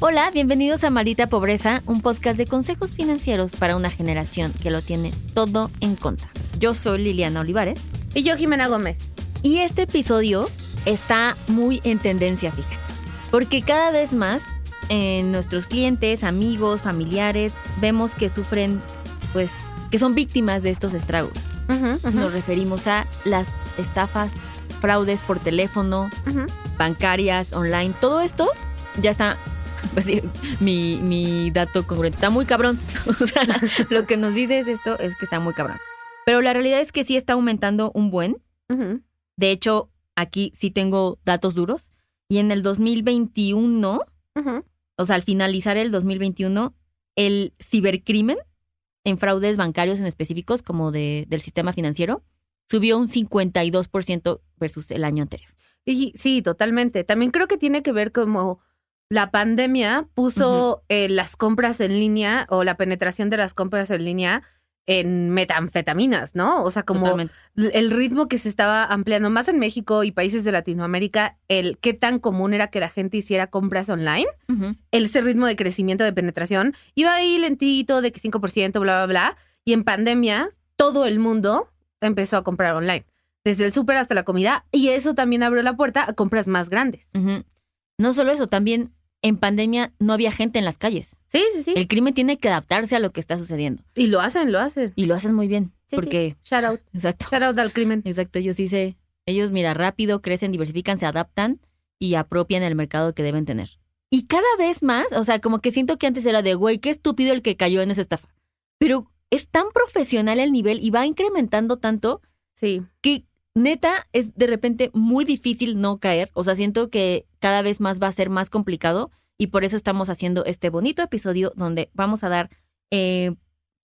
Hola, bienvenidos a Maldita Pobreza, un podcast de consejos financieros para una generación que lo tiene todo en contra. Yo soy Liliana Olivares. Y yo, Jimena Gómez. Y este episodio está muy en tendencia, fíjate. Porque cada vez más en nuestros clientes, amigos, familiares, vemos que sufren, pues, que son víctimas de estos estragos. Nos referimos a las estafas, fraudes por teléfono, bancarias, online. Todo esto ya está pues sí, mi, mi dato congruente. Está muy cabrón. O sea, lo que nos dice es esto, es que está muy cabrón. Pero la realidad es que sí está aumentando un buen. De hecho, aquí sí tengo datos duros. Y en el 2021, o sea, al finalizar el 2021, el cibercrimen en fraudes bancarios en específicos, como de, del sistema financiero, subió un 52% versus el año anterior. Y sí, totalmente. También creo que tiene que ver como la pandemia puso eh, las compras en línea o la penetración de las compras en línea en metanfetaminas, ¿no? O sea, como el ritmo que se estaba ampliando más en México y países de Latinoamérica, el qué tan común era que la gente hiciera compras online, ese ritmo de crecimiento de penetración iba ahí lentito, de que 5%, bla, bla, bla. Y en pandemia, todo el mundo empezó a comprar online, desde el súper hasta la comida, y eso también abrió la puerta a compras más grandes. No solo eso, también en pandemia no había gente en las calles. Sí, sí, sí. El crimen tiene que adaptarse a lo que está sucediendo. Y lo hacen, lo hacen. Y lo hacen muy bien. porque. Shout out. Exacto. Shout out al crimen. Exacto. Ellos dice, ellos, mira, rápido, crecen, diversifican, se adaptan y apropian el mercado que deben tener. Y cada vez más, o sea, como que siento que antes era de, güey, qué estúpido el que cayó en esa estafa. Pero es tan profesional el nivel y va incrementando tanto. Sí. Que neta es de repente muy difícil no caer. O sea, siento que cada vez más va a ser más complicado y por eso estamos haciendo este bonito episodio donde vamos a dar eh,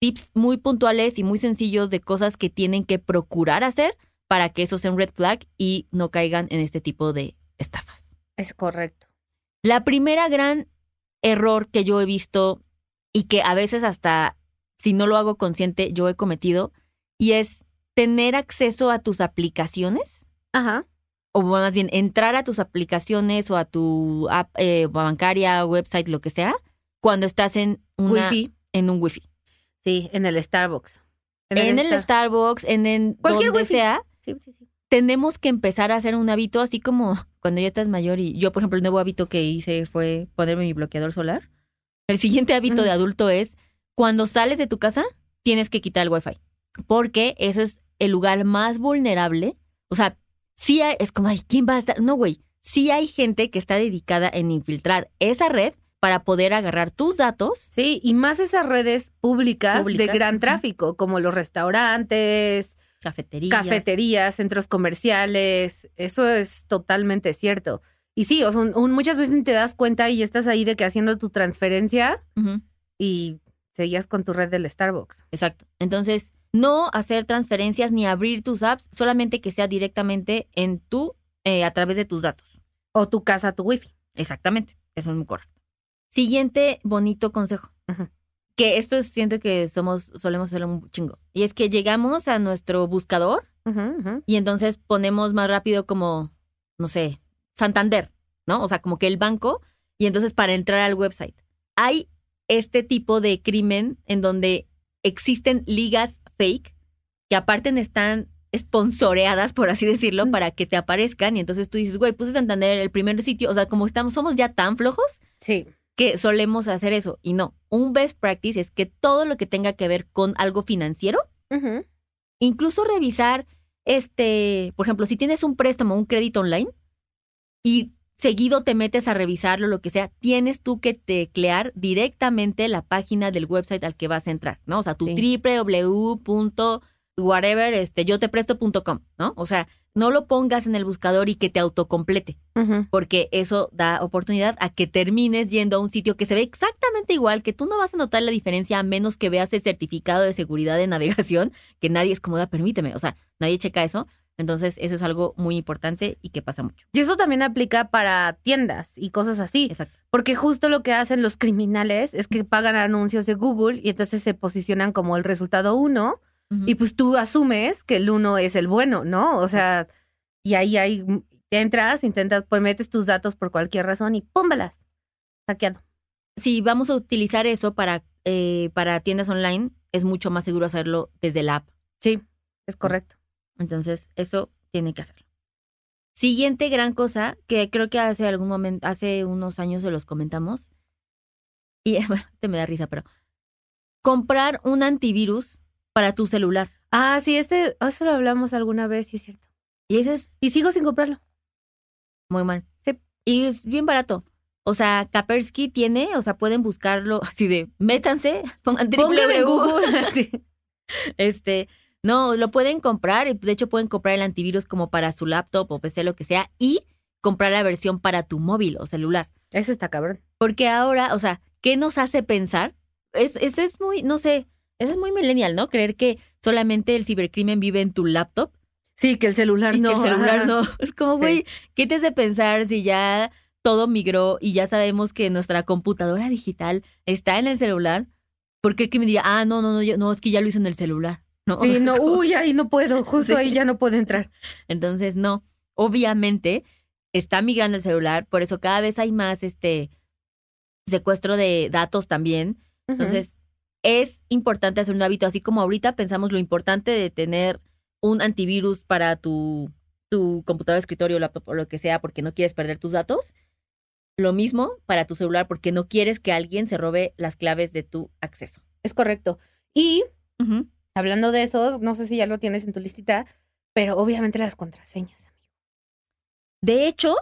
tips muy puntuales y muy sencillos de cosas que tienen que procurar hacer para que eso sea un red flag y no caigan en este tipo de estafas. Es correcto. La primera gran error que yo he visto y que a veces hasta si no lo hago consciente yo he cometido y es tener acceso a tus aplicaciones. Ajá o más bien entrar a tus aplicaciones o a tu app eh, bancaria, website, lo que sea, cuando estás en una, wifi. en un wifi. Sí, en el Starbucks. En, el, Starbucks, en, en Cualquier donde sea. Sí, sí, sí. Tenemos que empezar a hacer un hábito, así como cuando ya estás mayor y yo, por ejemplo, el nuevo hábito que hice fue ponerme mi bloqueador solar. El siguiente hábito de adulto es cuando sales de tu casa, tienes que quitar el wifi. Porque eso es el lugar más vulnerable. O sea, sí hay, es como, ay, ¿quién va a estar? No, güey, sí hay gente que está dedicada en infiltrar esa red para poder agarrar tus datos. Sí, y más esas redes públicas, de gran tráfico, como los restaurantes, cafeterías. cafeterías, centros comerciales, eso es totalmente cierto. Y sí, o sea, muchas veces te das cuenta y estás ahí de que haciendo tu transferencia y seguías con tu red del Starbucks. Exacto. Entonces, no hacer transferencias ni abrir tus apps, solamente que sea directamente en tu, eh, a través de tus datos. O tu casa, tu wifi. Exactamente, eso es muy correcto. Siguiente bonito consejo. Que esto siento que somos, solemos hacerlo un chingo. Y es que llegamos a nuestro buscador y entonces ponemos más rápido como, no sé, Santander, ¿no? O sea, como que el banco y entonces para entrar al website. Hay este tipo de crimen en donde existen ligas fake que aparte están sponsoreadas, por así decirlo, para que te aparezcan. Y entonces tú dices, güey, puse Santander el primer sitio. O sea, como estamos, somos ya tan flojos. Sí. Que solemos hacer eso. Y no, un best practice es que todo lo que tenga que ver con algo financiero, incluso revisar, este, por ejemplo, si tienes un préstamo, un crédito online, y seguido te metes a revisarlo, lo que sea, tienes tú que teclear directamente la página del website al que vas a entrar, ¿no? O sea, tu sí. www.whatever, este, yo te presto.com, ¿no? O sea, no lo pongas en el buscador y que te autocomplete, porque eso da oportunidad a que termines yendo a un sitio que se ve exactamente igual, que tú no vas a notar la diferencia a menos que veas el certificado de seguridad de navegación, que nadie es cómoda, permíteme, o sea, nadie checa eso. Entonces, eso es algo muy importante y que pasa mucho. Y eso también aplica para tiendas y cosas así. Exacto. Porque justo lo que hacen los criminales es que pagan anuncios de Google y entonces se posicionan como el resultado uno. Y pues tú asumes que el uno es el bueno, ¿no? O sea, y ahí hay, entras, intentas, pues metes tus datos por cualquier razón y ¡púmbalas! Saqueado. si vamos a utilizar eso para, eh, para tiendas online, es mucho más seguro hacerlo desde la app. Sí, es correcto. Entonces, eso tiene que hacerlo. Siguiente gran cosa, que creo que hace algún momento, hace unos años se los comentamos. Y bueno, te me da risa, pero comprar un antivirus para tu celular. Ah, sí, este, eso lo hablamos alguna vez, sí es cierto. Y eso es Y sigo sin comprarlo. muy mal. Sí. Y es bien barato. O sea, Kaspersky tiene, o sea, pueden buscarlo así de, métanse, pongan Póngale en. Google. Sí. Este, no, lo pueden comprar. y De hecho, pueden comprar el antivirus como para su laptop o PC, lo que sea, y comprar la versión para tu móvil o celular. Eso está cabrón. Porque ahora, o sea, ¿qué nos hace pensar? Es, eso es muy, no sé, eso es muy millennial, ¿no? Creer que solamente el cibercrimen vive en tu laptop Sí, que el celular y no. que el celular ajá. no. Es como, Sí. güey, ¿qué te hace pensar si ya todo migró y ya sabemos que nuestra computadora digital está en el celular? ¿Por qué que me diría, ah, no, no, no, yo- no, es que ya lo hizo en el celular? No, Sí, no, uy, ahí no puedo, justo Sí. ahí ya no puedo entrar. Entonces, no, obviamente está migrando el celular, por eso cada vez hay más este secuestro de datos también. Entonces, es importante hacer un hábito, así como ahorita pensamos lo importante de tener un antivirus para tu, tu computadora, escritorio, laptop o lo que sea, porque no quieres perder tus datos. Lo mismo para tu celular, porque no quieres que alguien se robe las claves de tu acceso. es correcto. Y hablando de eso, no sé si ya lo tienes en tu listita, pero obviamente las contraseñas. De hecho,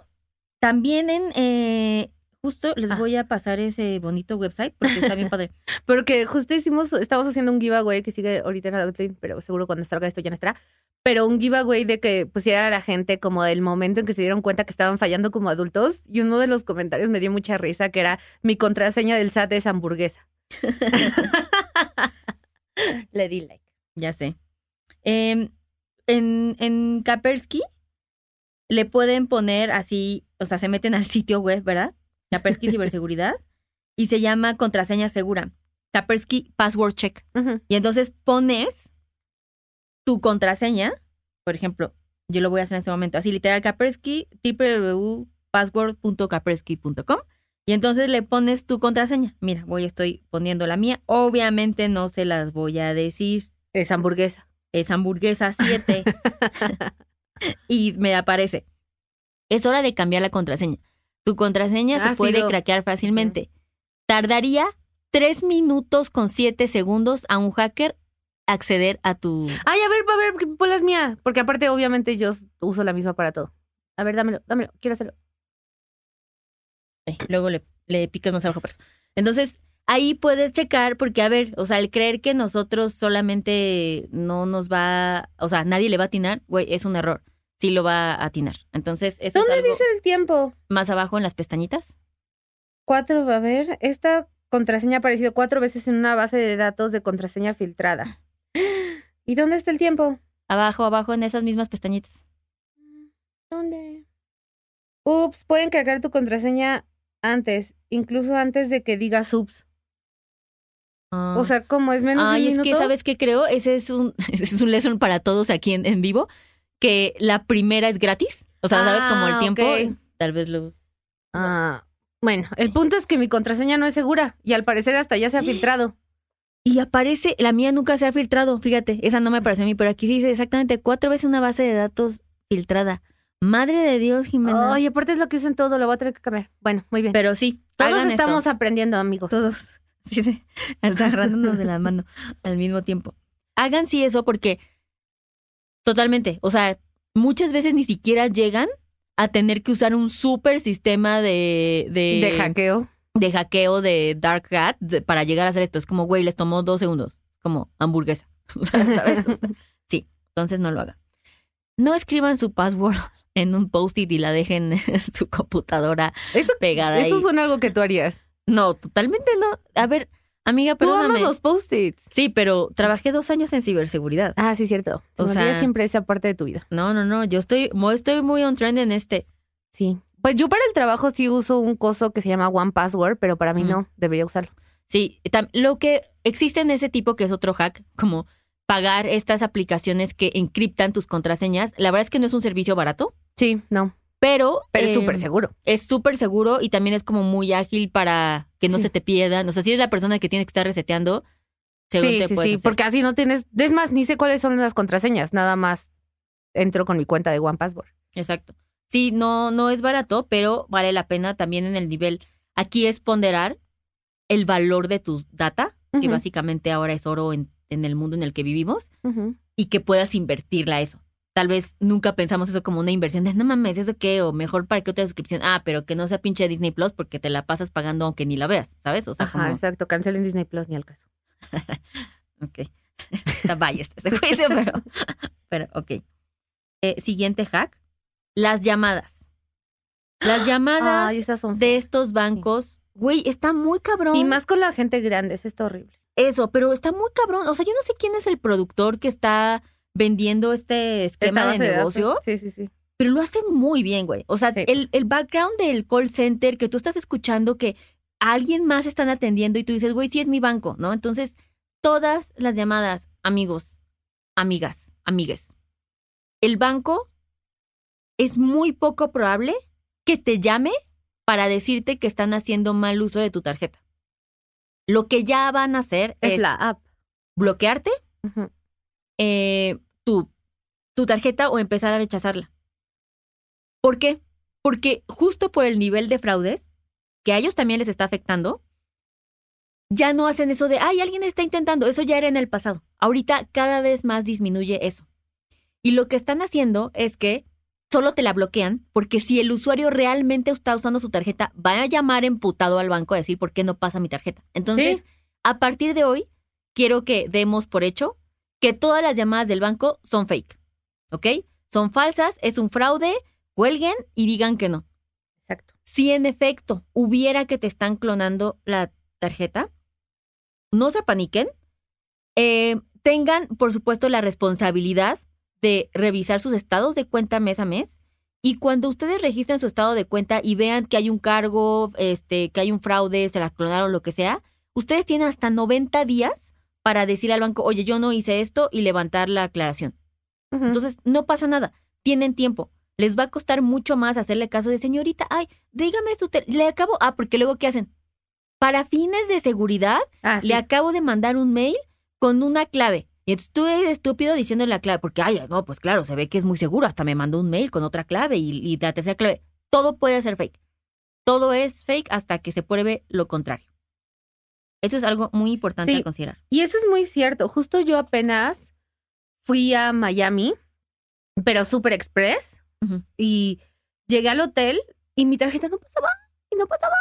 también en... eh, justo les Ah. voy a pasar ese bonito website porque está bien padre. Porque justo hicimos, estamos haciendo un giveaway que sigue ahorita en Outline, pero seguro cuando salga esto ya no estará. Pero un giveaway de que pusiera a la gente como del momento en que se dieron cuenta que estaban fallando como adultos. Y uno de los comentarios me dio mucha risa, que era mi contraseña del SAT es hamburguesa. Le di like. Ya sé. Em, en, en Kaspersky le pueden poner así, o sea, se meten al sitio web, ¿verdad? Kaspersky Ciberseguridad y se llama contraseña segura. Kaspersky Password Check. Y entonces pones tu contraseña, por ejemplo, yo lo voy a hacer en este momento, así literal Kaspersky, www.password.kaspersky.com y entonces le pones tu contraseña. Mira, voy, estoy poniendo la mía. Obviamente no se las voy a decir Es hamburguesa. es hamburguesa 7 y me aparece. Es hora de cambiar la contraseña. Tu contraseña Ha se puede sido- craquear fácilmente. Tardaría 3 minutos con 7 segundos a un hacker acceder a tu... Ay, a ver, a ver, pon las mía. Porque aparte, obviamente, yo uso la misma para todo. A ver, dámelo, dámelo. Quiero hacerlo. Luego le, le picas más abajo por eso. Entonces, ahí puedes checar, porque a ver, o sea, al creer que nosotros solamente no nos va, o sea, nadie le va a atinar, güey, es un error. Sí lo va a atinar. Entonces, eso es ¿Dónde algo dice el tiempo? más abajo en las pestañitas. Cuatro, a ver, esta contraseña ha aparecido cuatro veces en una base de datos de contraseña filtrada. ¿Y dónde está el tiempo? Abajo, abajo, en esas mismas pestañitas. ¿Dónde? Ups, pueden cargar tu contraseña antes, incluso antes de que digas ups. Ah. O sea, como es menos Ay, de un es que, ¿sabes qué creo? Ese es un, ese es un lesson para todos aquí en, en vivo, que la primera es gratis. O sea, ¿sabes? Como el Ah, tiempo, ok. tal vez lo... Ah, bueno, el punto es que mi contraseña no es segura y al parecer hasta ya se ha filtrado. Y aparece, la mía nunca se ha filtrado, fíjate, esa no me apareció a mí, pero aquí sí dice exactamente cuatro veces una base de datos filtrada. Madre de Dios, Jimena. Ay, aparte es lo que usan todo, lo voy a tener que cambiar. Bueno, muy bien. pero sí, Todos esto. estamos aprendiendo, amigos. todos de- agarrándonos de la mano al mismo tiempo. Hagan sí eso porque totalmente, o sea, muchas veces ni siquiera llegan a tener que usar un super sistema de de, De hackeo. de hackeo de Dark Hat de- para llegar a hacer esto. Es como, güey, les tomó dos segundos, como hamburguesa, O sea, ¿sabes? O sea, sí, entonces no lo hagan. No escriban su password en un post-it y la dejen en su computadora Esto, pegada ahí. esto suena algo que tú harías. No, totalmente no. A ver, amiga, Tú amas perdóname. los post-its. Sí, pero trabajé dos años en ciberseguridad. Ah, sí, cierto. O O sea- siempre esa parte de tu vida. No, no, no. Yo estoy, estoy muy on trend en este. Sí. Pues yo para el trabajo sí uso un coso que se llama One Password, pero para mí Mm. no, debería usarlo. Sí, lo que existe en ese tipo, que es otro hack, como pagar estas aplicaciones que encriptan tus contraseñas, la verdad es que no es un servicio barato. Sí, no. Pero, Pero es eh, súper seguro. Es súper seguro y también es como muy ágil para que no Sí. se te pierdan. O sea, si eres la persona que tiene que estar reseteando, seguro Sí, te sí, puedes sí, hacer. porque así no tienes. Es más, ni sé cuáles son las contraseñas, nada más entro con mi cuenta de One Password. Exacto. Sí, no, no es barato, pero vale la pena también en el nivel. Aquí es ponderar el valor de tu data, que básicamente ahora es oro en, en el mundo en el que vivimos, y que puedas invertirla a eso. Tal vez nunca pensamos eso como una inversión de no mames, ¿eso qué? O mejor para qué otra suscripción. Ah, pero que no sea pinche Disney Plus porque te la pasas pagando aunque ni la veas, ¿sabes? O sea, Ajá, como. exacto. Cancelen Disney Plus ni al caso. Ok. Vaya este juicio, pero. Pero, ok. Eh, siguiente hack. Las llamadas. Las llamadas Ay, esas son. de estos bancos, güey, está muy cabrón. Y más con la gente grande, eso está horrible. Eso, pero está muy cabrón. O sea, yo no sé quién es el productor que está vendiendo este esquema de negocio, Sí, sí, sí. pero lo hace muy bien, güey. O sea, Sí. el, el background del call center que tú estás escuchando que a alguien más están atendiendo y tú dices, güey, sí es mi banco, ¿no? Entonces, todas las llamadas, amigos, amigas, amigues, el banco es muy poco probable que te llame para decirte que están haciendo mal uso de tu tarjeta. Lo que ya van a hacer Es, es, la app. bloquearte. Eh, tu, tu tarjeta o empezar a rechazarla. ¿Por qué? Porque justo por el nivel de fraudes que a ellos también les está afectando, ya no hacen eso de, ay, alguien está intentando, eso ya era en el pasado. Ahorita cada vez más disminuye eso. Y lo que están haciendo es que solo te la bloquean porque si el usuario realmente está usando su tarjeta, va a llamar emputado al banco a decir por qué no pasa mi tarjeta. Entonces, Sí. a partir de hoy, quiero que demos por hecho que todas las llamadas del banco son fake. ¿Ok? Son falsas, es un fraude, cuelguen y digan que no. Exacto. Si en efecto hubiera que te están clonando la tarjeta, no se apaniquen. Eh, tengan, por supuesto, la responsabilidad de revisar sus estados de cuenta mes a mes. Y cuando ustedes registren su estado de cuenta y vean que hay un cargo, este, que hay un fraude, se la clonaron, lo que sea, ustedes tienen hasta 90 días para decir al banco, oye, yo no hice esto y levantar la aclaración. Entonces, no pasa nada. Tienen tiempo. Les va a costar mucho más hacerle caso de señorita, ay, dígame su tel- le acabo, ah, porque luego ¿qué hacen? Para fines de seguridad, Ah, sí. le acabo de mandar un mail con una clave. Y entonces tú eres estúpido diciendo la clave, porque, ay, no, pues claro, se ve que es muy seguro, hasta me mandó un mail con otra clave y, y la tercera clave. Todo puede ser fake. Todo es fake hasta que se pruebe lo contrario. Eso es algo muy importante Sí. a considerar. Y eso es muy cierto. Justo yo apenas fui a Miami, pero Super Express, y llegué al hotel y mi tarjeta no pasaba, y no pasaba.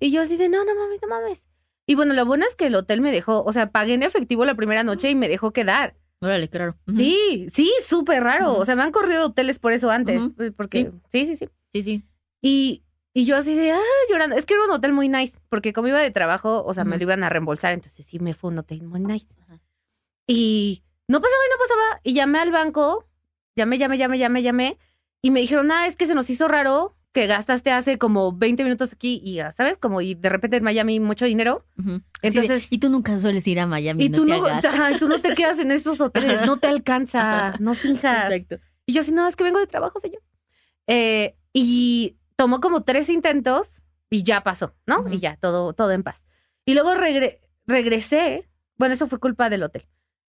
Y yo así de, no, no mames, no mames. Y bueno, lo bueno es que el hotel me dejó, o sea, pagué en efectivo la primera noche y me dejó quedar. Órale, qué raro. Sí, sí, súper raro. O sea, me han corrido hoteles por eso antes, eh, porque sí, sí, sí. Sí, sí. Y, y yo así de, ah, llorando. Es que era un hotel muy nice, porque como iba de trabajo, o sea, me lo iban a reembolsar, entonces sí me fue un hotel muy nice. Y no pasaba y no pasaba. Y llamé al banco, llamé, llamé, llamé, llamé, llamé. Y me dijeron, ah, es que se nos hizo raro que gastaste hace como 20 minutos aquí y, ya, ¿sabes? Como y de repente en Miami mucho dinero. Entonces- y tú nunca sueles ir a Miami. Y no tú te no, ajá, tú no te quedas en estos hoteles, no te alcanza, no finjas. Exacto. Y yo así, no, es que vengo de trabajo, señor. Eh, y tomó como tres intentos y ya pasó, ¿no? Y ya, todo, todo en paz. Y luego regre- regresé. Bueno, eso fue culpa del hotel.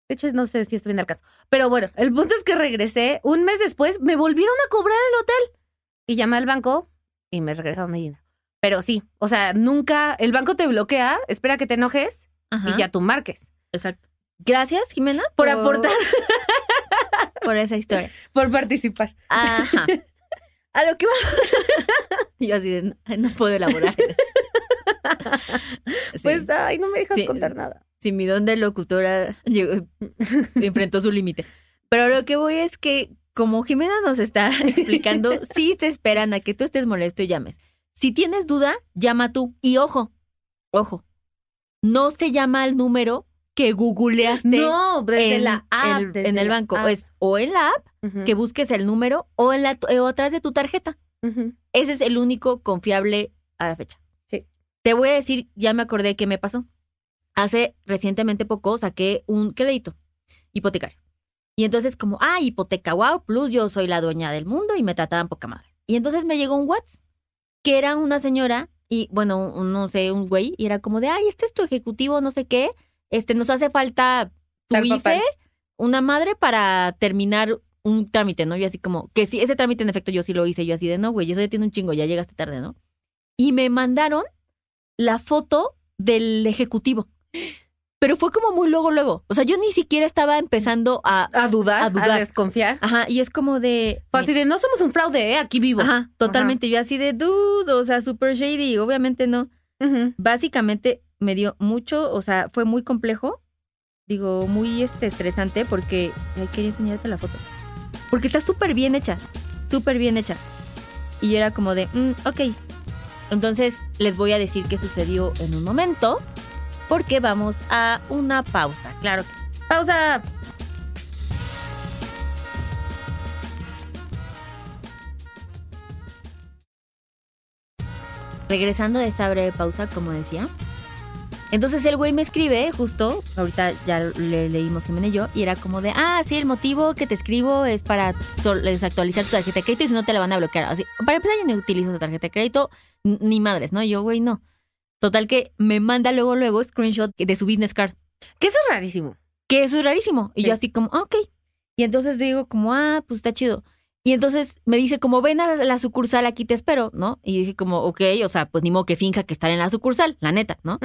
De hecho, no sé si estoy en el caso. Pero bueno, el punto es que regresé. Un mes después me volvieron a cobrar el hotel. Y llamé al banco y me regresaron mi dinero. Pero sí, o sea, nunca, el banco te bloquea, espera que te enojes Ajá. y ya tú marques. Exacto. Gracias, Jimena, Por aportar, por esa historia. por participar. Ajá. A lo que vamos. Yo así de, no, puedo elaborar. Sí. Pues, ay, no me dejas Sí. contar nada. si mi don de locutora llegó- enfrentó su límite. Pero lo que voy es que, como Jimena nos está explicando, sí te esperan a que tú estés molesto y llames. Si tienes duda, llama tú. Y ojo, ojo, no se llama al número que googleaste No, desde en, la app. el, desde en el banco. app. Es o en la app, que busques el número, o en la o atrás de tu tarjeta. Ese es el único confiable a la fecha. Sí. Te voy a decir, ya me acordé qué me pasó. Hace recientemente poco saqué un crédito hipotecario. Y entonces como, ah, hipoteca, wow, plus yo soy la dueña del mundo y me trataban poca madre. Y entonces me llegó un WhatsApp que era una señora y, bueno, un- no sé, un güey, y era como de, ay, este es tu ejecutivo, no sé qué, este, nos hace falta tu IFE, una madre para terminar un trámite, ¿no? Y así como, que sí, ese trámite en efecto yo sí lo hice, yo así de, no, güey, eso ya tiene un chingo, ya llegaste tarde, ¿no? Y me mandaron la foto del ejecutivo. Pero fue como muy luego, luego. O sea, yo ni siquiera estaba empezando a... A dudar, A a, dudar. desconfiar. Ajá, y es como de... Fue así de, no somos un fraude, ¿eh? Aquí vivo. Ajá, totalmente. Yo así de dude, o sea, super shady. Obviamente no. Básicamente me dio mucho, o sea, fue muy complejo. Digo, muy este, estresante porque. Ay, quería enseñarte la foto. Porque está súper bien hecha. Súper bien hecha. Y yo era como de, mm, ok. Entonces les voy a decir qué sucedió en un momento. Porque vamos a una pausa. Claro. Pausa. regresando de esta breve pausa, como decía. Entonces el güey me escribe, justo, ahorita ya le leímos Jimena y yo, y era como de, ah, sí, el motivo que te escribo es para desactualizar tu tarjeta de crédito y si no te la van a bloquear. Así, para empezar, yo no utilizo esa tarjeta de crédito, ni madres, ¿no? Yo, güey, no. Total que me manda luego, luego screenshot de su business card, Que eso es rarísimo. que eso es rarísimo. Y Sí. yo así como, ah, ok. Y entonces digo como, ah, pues está chido. Y entonces me dice como, ven a la sucursal, aquí te espero, ¿no? Y dije como, ok, o sea, pues ni modo que finja que estar en la sucursal, la neta, ¿no?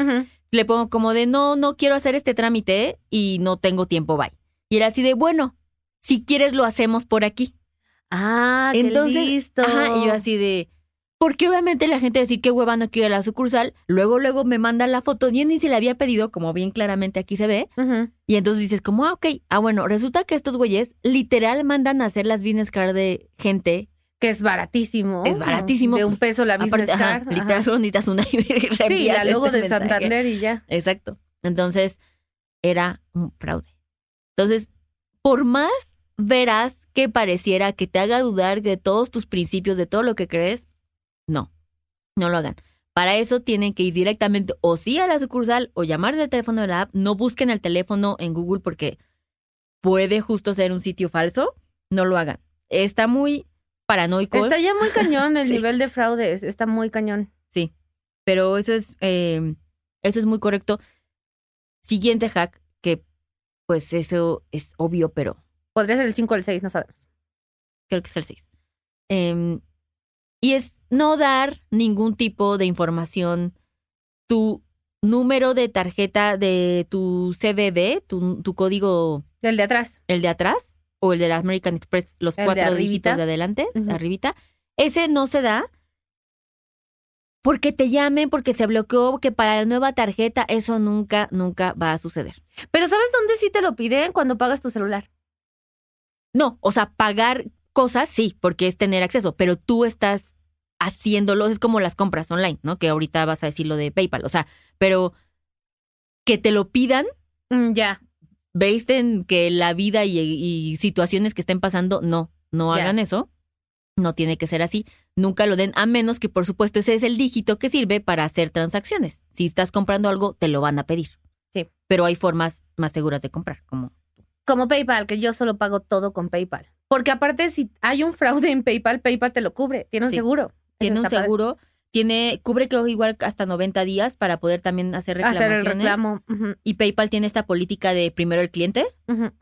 Le pongo como de no, no quiero hacer este trámite y no tengo tiempo, bye. Y era así de, bueno, si quieres lo hacemos por aquí. Ah, qué Entonces, listo. Ajá, y yo así de, porque obviamente la gente decir qué hueva no quiero ir a la sucursal, luego, luego me mandan la foto, yo ni se la había pedido, como bien claramente aquí se ve, y entonces dices como, ah, ok, ah, bueno, resulta que estos güeyes literal mandan a hacer las business card de gente, Que es baratísimo. Es baratísimo, De un peso la business aparte, ajá, card. literal solo necesitas una y Sí, la logo este de mensaje. Santander y ya. Exacto. Entonces, era un fraude. Entonces, por más verás que pareciera que te haga dudar de todos tus principios, de todo lo que crees, no, no lo hagan. Para eso tienen que ir directamente o sí a la sucursal o llamar del teléfono de la app. No busquen el teléfono en Google porque puede justo ser un sitio falso. No lo hagan. Está muy paranoico. Está ya muy cañón el Sí. nivel de fraudes. Está muy cañón. Sí, pero eso es, eh, eso es muy correcto. Siguiente hack, que pues eso es obvio, pero Podría ser el 5 o el 6, no sabemos. creo que es el 6. Y es no dar ningún tipo de información, tu número de tarjeta de tu CBB, tu, tu código, El de atrás. el de atrás, o el de la American Express, los El cuatro dígitos de adelante, de arribita, ese no se da porque te llamen, porque se bloqueó, que para la nueva tarjeta, eso nunca, nunca va a suceder. Pero ¿sabes dónde sí te lo piden? Cuando pagas tu celular. No, o sea, pagar cosas sí, porque es tener acceso, pero tú estás haciéndolo, es como las compras online, ¿no? Que ahorita vas a decir lo de PayPal, o sea, pero que te lo pidan, Mm, ya. veis en que la vida y, y situaciones que estén pasando, no, no hagan eso. No tiene que ser así. Nunca lo den, a menos que, por supuesto, ese es el dígito que sirve para hacer transacciones. Si estás comprando algo, te lo van a pedir. Sí. Pero hay formas más seguras de comprar, como Como PayPal, que yo solo pago todo con PayPal. Porque aparte, si hay un fraude en PayPal, PayPal te lo cubre. Tiene un Sí. seguro. Tiene un padre. seguro, tiene, cubre creo igual hasta 90 días para poder también hacer Hacer reclamaciones. el reclamo. Ujú, Y PayPal tiene esta política de primero el cliente.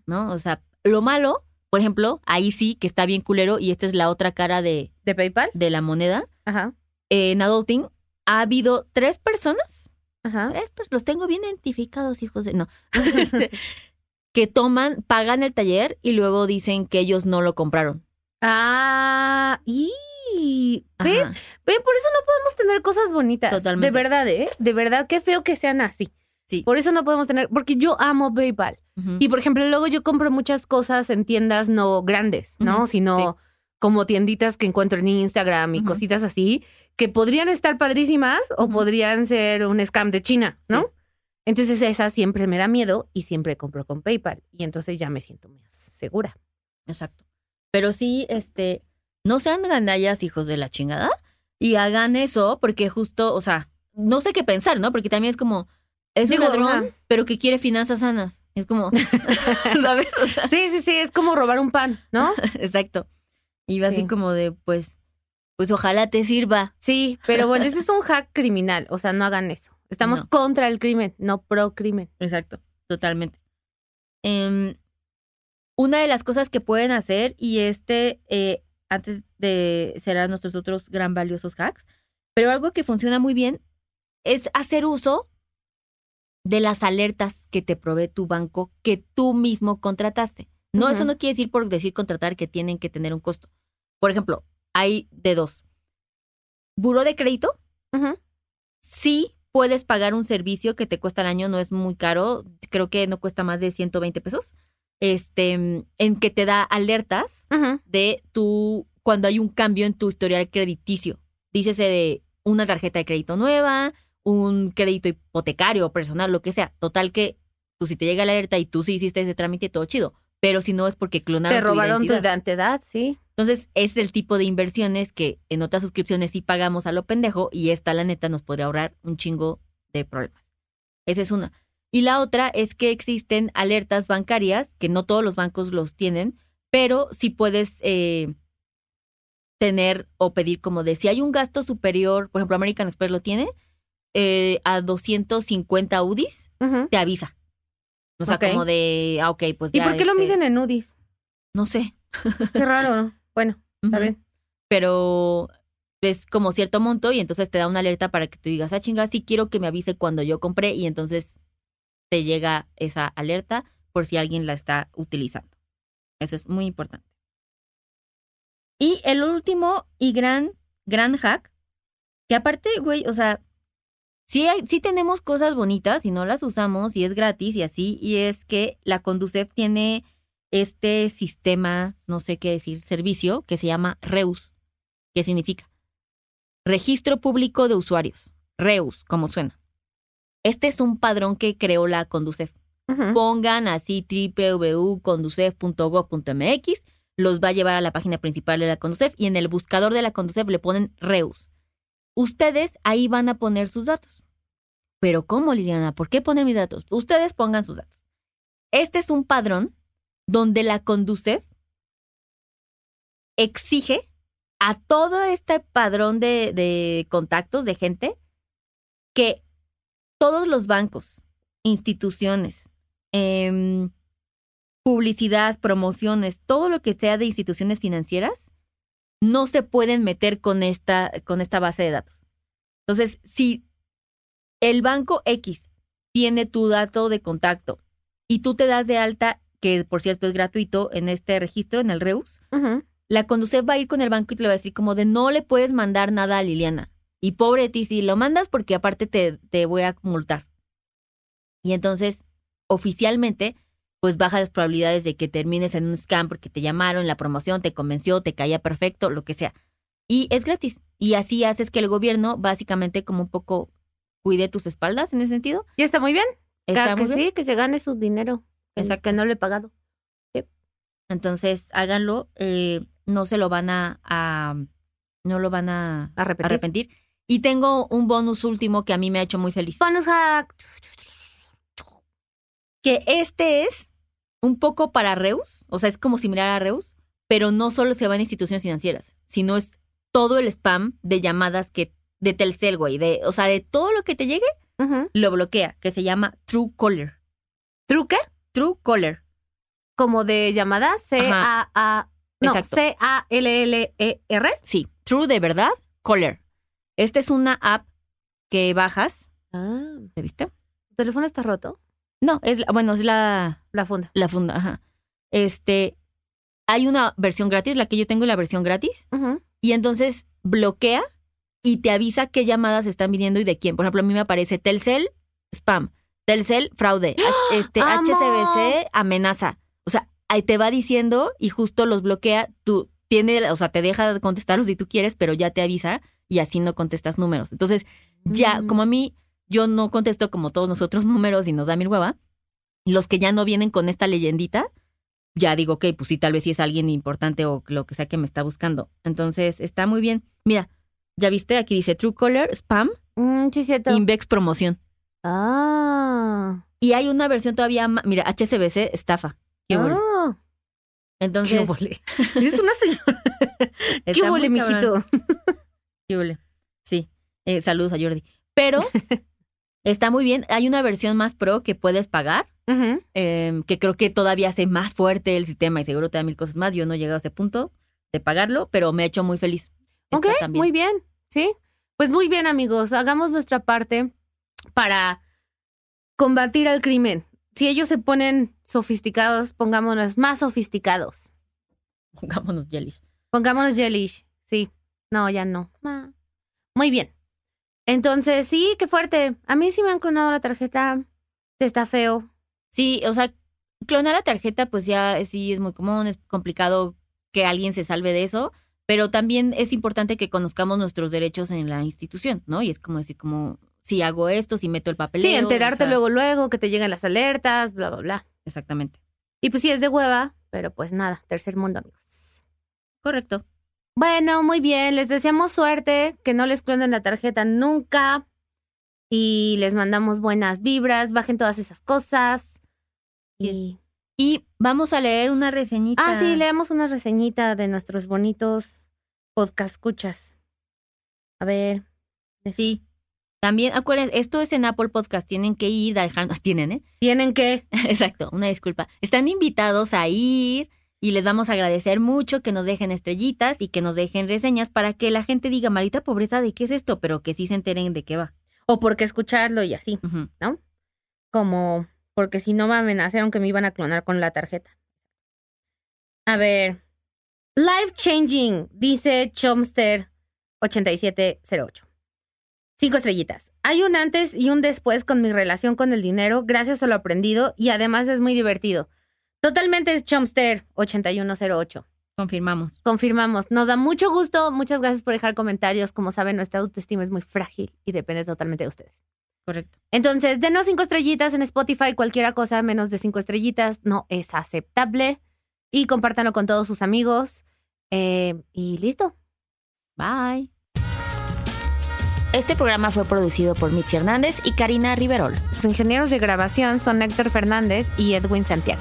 ¿no? O sea, lo malo, por ejemplo, ahí sí que está bien culero y esta es la otra cara de, ¿De PayPal? de la moneda. Ajá. En Adulting ha habido tres personas, Ajá. tres los tengo bien identificados, hijos de... No. Este, que toman, pagan el taller y luego dicen que ellos no lo compraron. Ah, y ¿Ven? Ven, por eso no podemos tener cosas bonitas. Totalmente. De verdad, ¿eh? De verdad, qué feo que sean así. Sí. Por eso no podemos tener, porque yo amo PayPal. Y por ejemplo, luego yo compro muchas cosas en tiendas no grandes, ¿no? Sino como tienditas que encuentro en Instagram y cositas así, que podrían estar padrísimas o podrían ser un scam de China, ¿no? Sí. Entonces esa siempre me da miedo y siempre compro con PayPal. Y entonces ya me siento más segura. Exacto. Pero sí, este, no sean gandallas, hijos de la chingada, y hagan eso porque justo, o sea, no sé qué pensar, ¿no? Porque también es como, es Digo, un o ladrón, sea- pero que quiere finanzas sanas. Es como, ¿sabes? O sea, Sí, sí, sí, es como robar un pan, ¿no? exacto. Y va así Sí. como de, pues, Pues ojalá te sirva. Sí, pero bueno, ese es un hack criminal. O sea, no hagan eso. Estamos No. contra el crimen, no pro crimen. Exacto, totalmente. Em, una de las cosas que pueden hacer, y este, eh, antes de cerrar nuestros otros gran valiosos hacks, pero algo que funciona muy bien es hacer uso de las alertas que te provee tu banco que tú mismo contrataste. No, eso no quiere decir por decir contratar que tienen que tener un costo. Por ejemplo, hay de dos. Buró de crédito, sí puedes pagar un servicio que te cuesta al año, no es muy caro, creo que no cuesta más de 120 pesos, este, en que te da alertas de tu, cuando hay un cambio en tu historial crediticio. Dícese de una tarjeta de crédito nueva, un crédito hipotecario, personal, lo que sea. Total que, pues si te llega la alerta y tú sí hiciste ese trámite, todo chido. Pero si no es porque clonaron Te robaron tu identidad. identidad, sí. Entonces, es el tipo de inversiones que en otras suscripciones sí pagamos a lo pendejo y esta, la neta, nos podría ahorrar un chingo de problemas. Esa es una. Y la otra es que existen alertas bancarias, que no todos los bancos los tienen, pero sí puedes eh, tener o pedir como de si hay un gasto superior, por ejemplo, American Express lo tiene, eh, a 250 UDIs, Ujú. te avisa. O sea, como de, ah, ok, pues ¿Y ya, por qué lo este, miden en UDIs? No sé. Qué raro, ¿no? Bueno, está Ujú. bien. pero es como cierto monto y entonces te da una alerta para que tú digas, ah, chinga, sí quiero que me avise cuando yo compré y entonces te llega esa alerta por si alguien la está utilizando. Eso es muy importante. Y el último y gran, gran hack, que aparte, güey, o sea, sí, sí tenemos cosas bonitas y no las usamos y es gratis y así, y es que la Conducef tiene este sistema, no sé qué decir, servicio que se llama REUS. ¿Qué significa? Registro Público de Usuarios. REUS, como suena. Este es un padrón que creó la Conducef. Pongan así www.conducef.gov.mx, los va a llevar a la página principal de la Conducef y en el buscador de la Conducef le ponen REUS. Ustedes ahí van a poner sus datos. Pero ¿cómo, Liliana? ¿Por qué poner mis datos? Ustedes pongan sus datos. Este es un padrón donde la Conducef exige a todo este padrón de, de contactos de gente que todos los bancos, instituciones, em, publicidad, promociones, todo lo que sea de instituciones financieras, no se pueden meter con esta, con esta base de datos. Entonces, si el banco X tiene tu dato de contacto y tú te das de alta, que por cierto es gratuito en este registro, en el REUS, la Conducef va a ir con el banco y te le va a decir como de no le puedes mandar nada a Liliana. Y pobre de ti, si lo mandas porque aparte te, te voy a multar. Y entonces, oficialmente, pues baja las probabilidades de que termines en un scam porque te llamaron, la promoción te convenció, te caía perfecto, lo que sea. Y es gratis. Y así haces que el gobierno básicamente como un poco cuide tus espaldas en ese sentido. Y está muy bien. Está que muy bien. sí, que se gane su dinero. Exacto. Que no le he pagado. Entonces, háganlo. eh, no se lo van a, a- no lo van a A repetir. arrepentir. Y tengo un bonus último que a mí me ha hecho muy feliz. Bonus hack. Que este es un poco para Reus, o sea, es como similar a Reus, pero no solo se va en instituciones financieras, sino es todo el spam de llamadas que de Telcel, güey, de, o sea, de todo lo que te llegue, lo bloquea, que se llama True Caller. ¿Truque? True Caller. Como de llamada. C-A-A. No, Exacto. C-A-L-L-E-R. Sí, True de verdad, Caller. Esta es una app que bajas, Ah. ¿te viste? ¿Tu teléfono está roto? No, es la- bueno, es la La funda. la funda, ajá. Este hay una versión gratis, la que yo tengo es la versión gratis Ujú. y entonces bloquea y te avisa qué llamadas están viniendo y de quién. Por ejemplo, a mí me aparece Telcel spam, Telcel fraude, H- este ¡Amo! HCBC amenaza. O sea, ahí te va diciendo y justo los bloquea, tú tiene, o sea, te deja de contestarlos si tú quieres, pero ya te avisa y así no contestas números. Entonces, ya, Mm. como a mí, yo no contesto como todos nosotros números y nos da mil hueva. Los que ya no vienen con esta leyendita, ya digo, ok, pues sí, tal vez sí es alguien importante o lo que sea que me está buscando. Entonces, está muy bien. Mira, ya viste, aquí dice True Caller, Spam, Mm, sí, cierto. Invex Promoción. Ah. Y hay una versión todavía más, mira, HCBC, estafa. Qué. Ah. Entonces, ¿Qué? Es una señora. ¿Qué cabrón. mijito? Sí. Eh, saludos a Jordi. Pero está muy bien. Hay una versión más pro que puedes pagar, em, que creo que todavía hace más fuerte el sistema y seguro te da mil cosas más. Yo no he llegado a ese punto de pagarlo, pero me ha hecho muy feliz. Ok, muy bien, ¿sí? Pues muy bien, amigos, hagamos nuestra parte para combatir al crimen. Si ellos se ponen sofisticados, pongámonos más sofisticados. Pongámonos jellish. Pongámonos jellish, sí. No, ya no. Muy bien. Entonces, sí, qué fuerte. A mí sí me han clonado la tarjeta. Está feo. Sí, o sea, clonar la tarjeta, pues ya sí es muy común, es complicado que alguien se salve de eso, pero también es importante que conozcamos nuestros derechos en la institución, ¿no? Y es como decir, como, si hago esto, si meto el papeleo. Sí, enterarte o sea, luego, luego, que te lleguen las alertas, bla, bla, bla. Exactamente. Y pues sí, es de hueva, pero pues nada, tercer mundo, amigos. Correcto. Bueno, muy bien. Les deseamos suerte, que no les clonen la tarjeta nunca. Y les mandamos buenas vibras, bajen todas esas cosas. Y... Y vamos a leer una reseñita. Ah, sí, leemos una reseñita de nuestros bonitos podcast escuchas. A ver. Sí. También, acuérdense, esto es en Apple Podcast, tienen que ir a dejarnos, tienen, ¿eh? Tienen que. Exacto, una disculpa. Están invitados a ir y les vamos a agradecer mucho que nos dejen estrellitas y que nos dejen reseñas para que la gente diga, malita pobreza, ¿de qué es esto? Pero que sí se enteren de qué va. O por qué escucharlo y así. Ujú. Como porque si no me amenazaron que me iban a clonar con la tarjeta. A ver. Life changing, dice Chomster 8708. Cinco estrellitas. Hay un antes y un después con mi relación con el dinero, gracias a lo aprendido, y además es muy divertido. Totalmente es Chomster 8108. Confirmamos. Confirmamos. Nos da mucho gusto. Muchas gracias por dejar comentarios. Como saben, nuestra autoestima es muy frágil y depende totalmente de ustedes. Correcto. Entonces, denos cinco estrellitas en Spotify. Cualquier cosa menos de cinco estrellitas no es aceptable. Y compártanlo con todos sus amigos. Eh, y listo. Bye. Este programa fue producido por Mitzi Hernández y Karina Riverol. Los ingenieros de grabación son Héctor Fernández y Edwin Santiago.